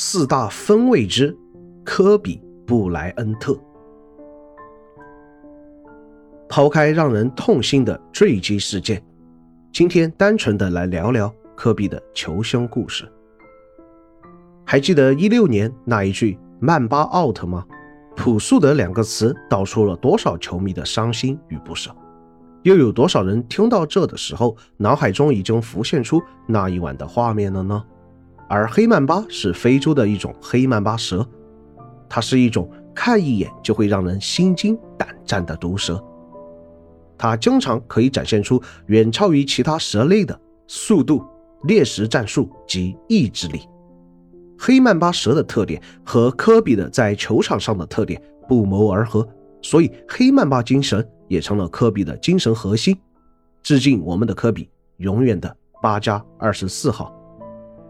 四大分位之科比布莱恩特。抛开让人痛心的坠机事件，今天单纯的来聊聊科比的求生故事。还记得一六年那一句“曼巴 out” 吗？朴素的两个词道出了多少球迷的伤心与不舍，又有多少人听到这的时候，脑海中已经浮现出那一晚的画面了呢？而黑曼巴是非洲的一种黑曼巴蛇，它是一种看一眼就会让人心惊胆战的毒蛇。它经常可以展现出远超于其他蛇类的速度、猎食战术及意志力。黑曼巴蛇的特点和科比的在球场上的特点不谋而合，所以黑曼巴精神也成了科比的精神核心。致敬我们的科比，永远的八加二十四号。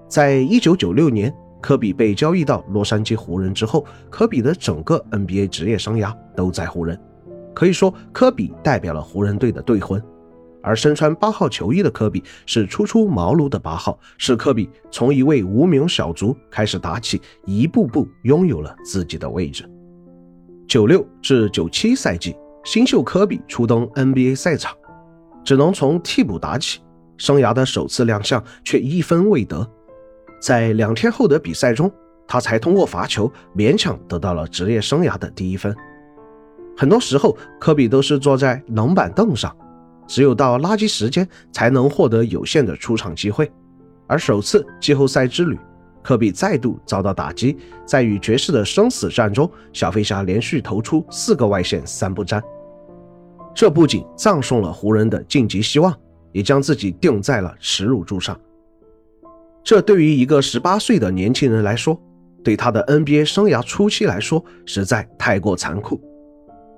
在一九九六年，科比被交易到洛杉矶湖人之后，科比的整个 NBA 职业生涯都在湖人。可以说，科比代表了湖人队的队魂，而身穿八号球衣的科比是初出茅庐的八号，是科比从一位无名小卒开始打起，一步步拥有了自己的位置。九六至九七赛季，新秀科比初登 NBA 赛场，只能从替补打起，生涯的首次亮相却一分未得。在两天后的比赛中，他才通过罚球勉强得到了职业生涯的第一分。很多时候，科比都是坐在冷板凳上，只有到垃圾时间才能获得有限的出场机会。而首次季后赛之旅，科比再度遭到打击，在与爵士的生死战中，小飞侠连续投出四个外线三不沾，这不仅葬送了湖人的晋级希望，也将自己钉在了耻辱柱上。这对于一个十八岁的年轻人来说，对他的 NBA 生涯初期来说，实在太过残酷。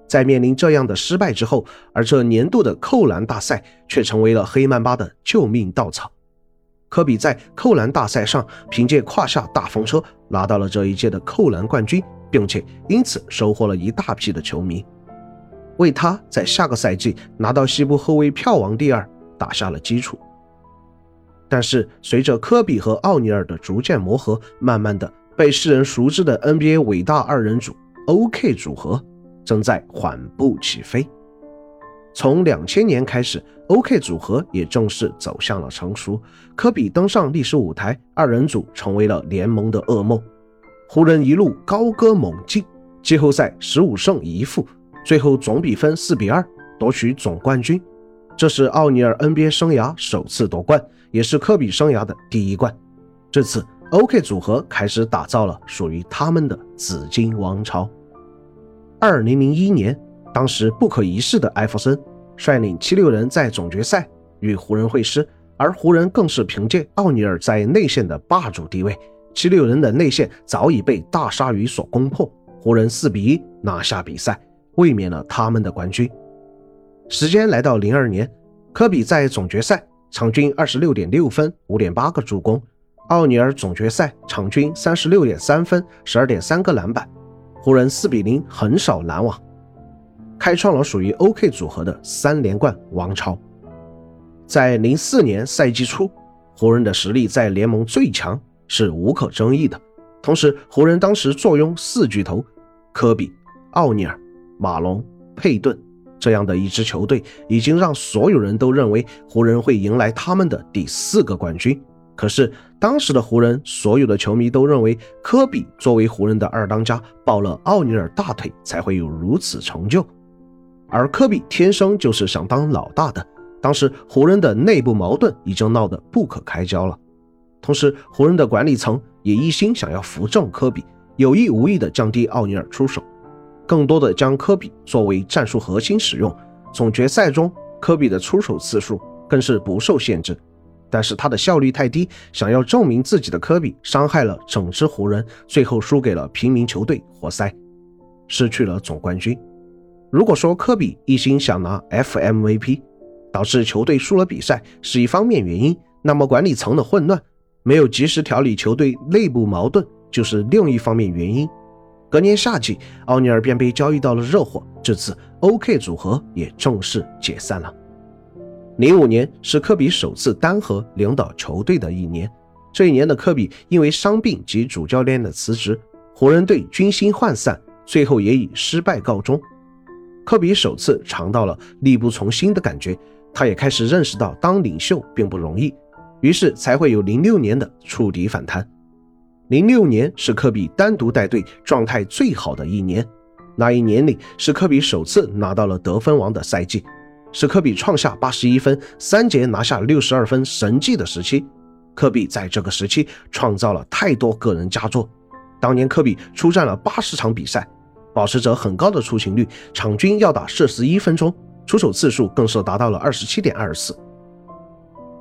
在面临这样的失败之后，而这年度的扣篮大赛却成为了黑曼巴的救命稻草。科比在扣篮大赛上凭借胯下大风车拿到了这一届的扣篮冠军，并且因此收获了一大批的球迷，为他在下个赛季拿到西部后卫票王第二打下了基础。但是，随着科比和奥尼尔的逐渐磨合，慢慢的被世人熟知的 NBA 伟大二人组 OK 组合。正在缓步起飞。从两千年开始，OK 组合也正式走向了成熟。科比登上历史舞台，二人组成为了联盟的噩梦。湖人一路高歌猛进，季后赛十五胜一负，最后总比分四比二夺取总冠军。这是奥尼尔 NBA 生涯首次夺冠，也是科比生涯的第一冠。至此，OK 组合开始打造了属于他们的紫金王朝。二零零一年，当时不可一世的艾弗森率领七六人在总决赛与湖人会师，而湖人更是凭借奥尼尔在内线的霸主地位，七六人的内线早已被大鲨鱼所攻破，湖人四比一拿下比赛，卫冕了他们的冠军。时间来到零二年，科比在总决赛场均二十六点六分，五点八个助攻；奥尼尔总决赛场均三十六点三分，十二点三个篮板。湖人四比零横扫篮网，开创了属于 OK 组合的三连冠王朝。在零四年赛季初，湖人的实力在联盟最强是无可争议的。同时，湖人当时坐拥四巨头科比、奥尼尔、马龙、佩顿这样的一支球队，已经让所有人都认为湖人会迎来他们的第四个冠军。可是当时的湖人，所有的球迷都认为科比作为湖人的二当家，抱了奥尼尔大腿才会有如此成就。而科比天生就是想当老大的。当时湖人的内部矛盾已经闹得不可开交了，同时湖人的管理层也一心想要扶正科比，有意无意的降低奥尼尔出手，更多的将科比作为战术核心使用。总决赛中，科比的出手次数更是不受限制。但是他的效率太低，想要证明自己的科比伤害了整支湖人，最后输给了平民球队活塞，失去了总冠军。如果说科比一心想拿 FMVP，导致球队输了比赛是一方面原因，那么管理层的混乱，没有及时调理球队内部矛盾，就是另一方面原因。隔年夏季，奥尼尔便被交易到了热火，至此 OK 组合也正式解散了。零五年是科比首次单核领导球队的一年，这一年的科比因为伤病及主教练的辞职，湖人队军心涣散，最后也以失败告终。科比首次尝到了力不从心的感觉，他也开始认识到当领袖并不容易，于是才会有零六年的触底反弹。零六年是科比单独带队状态最好的一年，那一年里是科比首次拿到了得分王的赛季，是科比创下八十一分、三节拿下六十二分神迹的时期。科比在这个时期创造了太多个人佳作，当年科比出战了八十场比赛。保持着很高的出勤率，场均要打四十一分钟，出手次数更是达到了二十七点二次。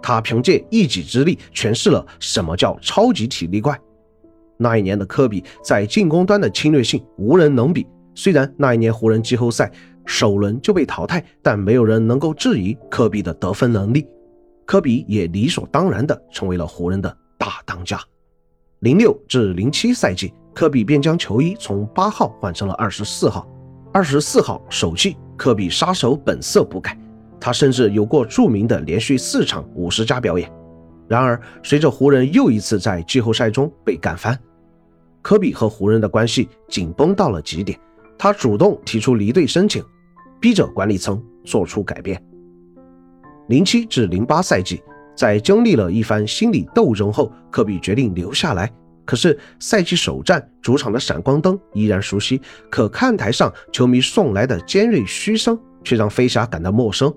他凭借一己之力诠释了什么叫超级体力怪。那一年的科比在进攻端的侵略性无人能比。虽然那一年湖人季后赛首轮就被淘汰，但没有人能够质疑科比的得分能力。科比也理所当然地成为了湖人的大当家。零六至零七赛季。科比便将球衣从八号换成了二十四号，二十四号首季，科比杀手本色不改，他甚至有过著名的连续四场五十加表演。然而，随着湖人又一次在季后赛中被干翻，科比和湖人的关系紧绷到了极点，他主动提出离队申请，逼着管理层做出改变。零七至零八赛季，在经历了一番心理斗争后，科比决定留下来。可是赛季首战，主场的闪光灯依然熟悉，可看台上球迷送来的尖锐嘘声却让飞侠感到陌生。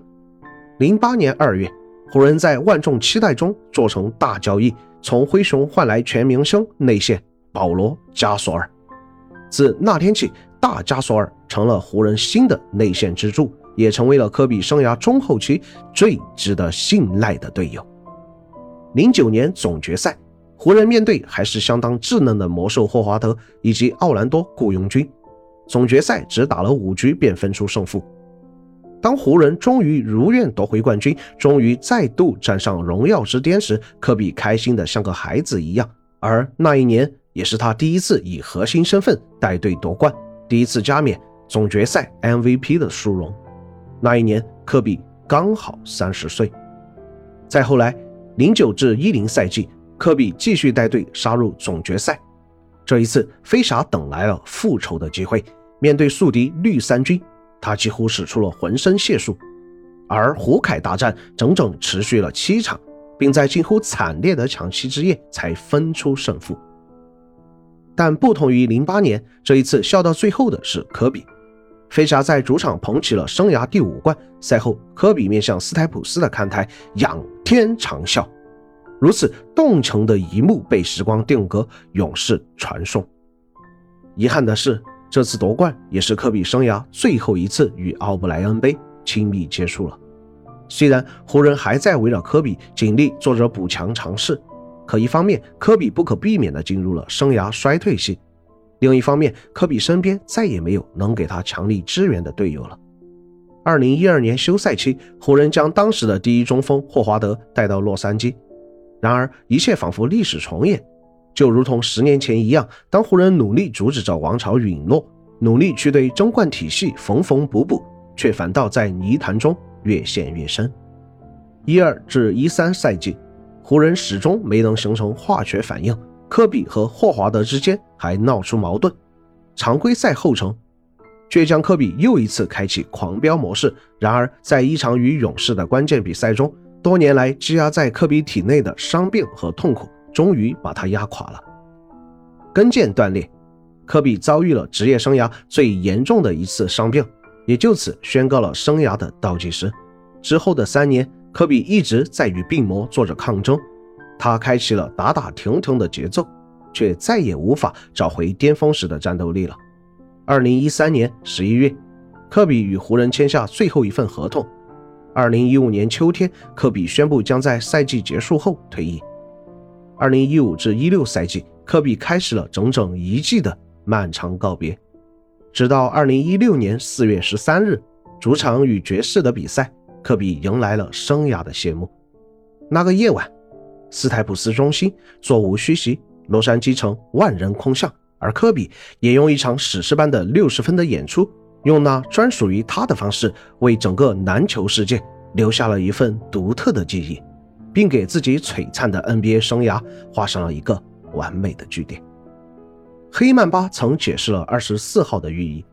零八年二月，湖人在万众期待中做成大交易，从灰熊换来全明星内线保罗·加索尔。自那天起，大加索尔成了湖人新的内线支柱，也成为了科比生涯中后期最值得信赖的队友。零九年总决赛。湖人面对还是相当稚嫩的魔兽霍华德以及奥兰多雇佣军，总决赛只打了五局便分出胜负。当湖人终于如愿夺回冠军，终于再度站上荣耀之巅时，科比开心的像个孩子一样。而那一年也是他第一次以核心身份带队夺冠，第一次加冕总决赛 MVP 的殊荣。那一年科比刚好三十岁。再后来，零九至一零赛季。科比继续带队杀入总决赛，这一次飞侠等来了复仇的机会。面对宿敌绿衫军，他几乎使出了浑身解数。而胡凯大战整整持续了七场，并在近乎惨烈的抢七之夜才分出胜负。但不同于零八年，这一次笑到最后的是科比。飞侠在主场捧起了生涯第五冠。赛后，科比面向斯台普斯的看台仰天长啸。如此动情的一幕被时光定格，永世传颂。遗憾的是，这次夺冠也是科比生涯最后一次与奥布莱恩杯亲密接触了。虽然湖人还在围绕科比尽力做着补强尝试，可一方面科比不可避免地进入了生涯衰退期，另一方面科比身边再也没有能给他强力支援的队友了。二零一二年休赛期，湖人将当时的第一中锋霍华德带到洛杉矶。然而，一切仿佛历史重演，就如同十年前一样。当湖人努力阻止着王朝陨落，努力去对争冠体系缝缝补补，却反倒在泥潭中越陷越深。一二至一三赛季，湖人始终没能形成化学反应，科比和霍华德之间还闹出矛盾。常规赛后程，倔强科比又一次开启狂飙模式。然而，在一场与勇士的关键比赛中，多年来积压在科比体内的伤病和痛苦，终于把他压垮了。跟腱断裂，科比遭遇了职业生涯最严重的一次伤病，也就此宣告了生涯的倒计时。之后的三年，科比一直在与病魔做着抗争。他开启了打打停停的节奏，却再也无法找回巅峰时的战斗力了。二零一三年十一月，科比与湖人签下最后一份合同。二零一五年秋天，科比宣布将在赛季结束后退役。二零一五至一六赛季，科比开始了整整一季的漫长告别。直到二零一六年四月十三日，主场与爵士的比赛，科比迎来了生涯的谢幕。那个夜晚，斯台普斯中心座无虚席，洛杉矶城万人空巷，而科比也用一场史诗般的六十分的演出。用那专属于他的方式，为整个篮球世界留下了一份独特的记忆。并给自己璀璨的 NBA 生涯画上了一个完美的句点。黑曼巴曾解释了二十四号的寓意，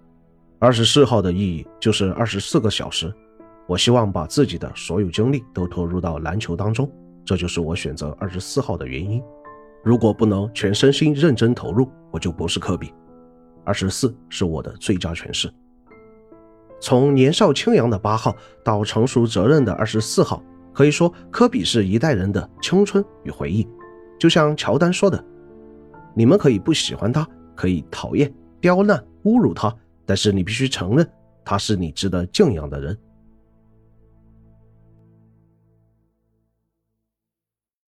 二十四号的意义就是二十四个小时。我希望把自己的所有精力都投入到篮球当中，这就是我选择二十四号的原因。如果不能全身心认真投入，我就不是科比。二十四是我的最佳诠释。从年少轻扬的八号到成熟责任的二十四号，可以说科比是一代人的青春与回忆。就像乔丹说的：“你们可以不喜欢他，可以讨厌、刁难、侮辱他，但是你必须承认，他是你值得敬仰的人。”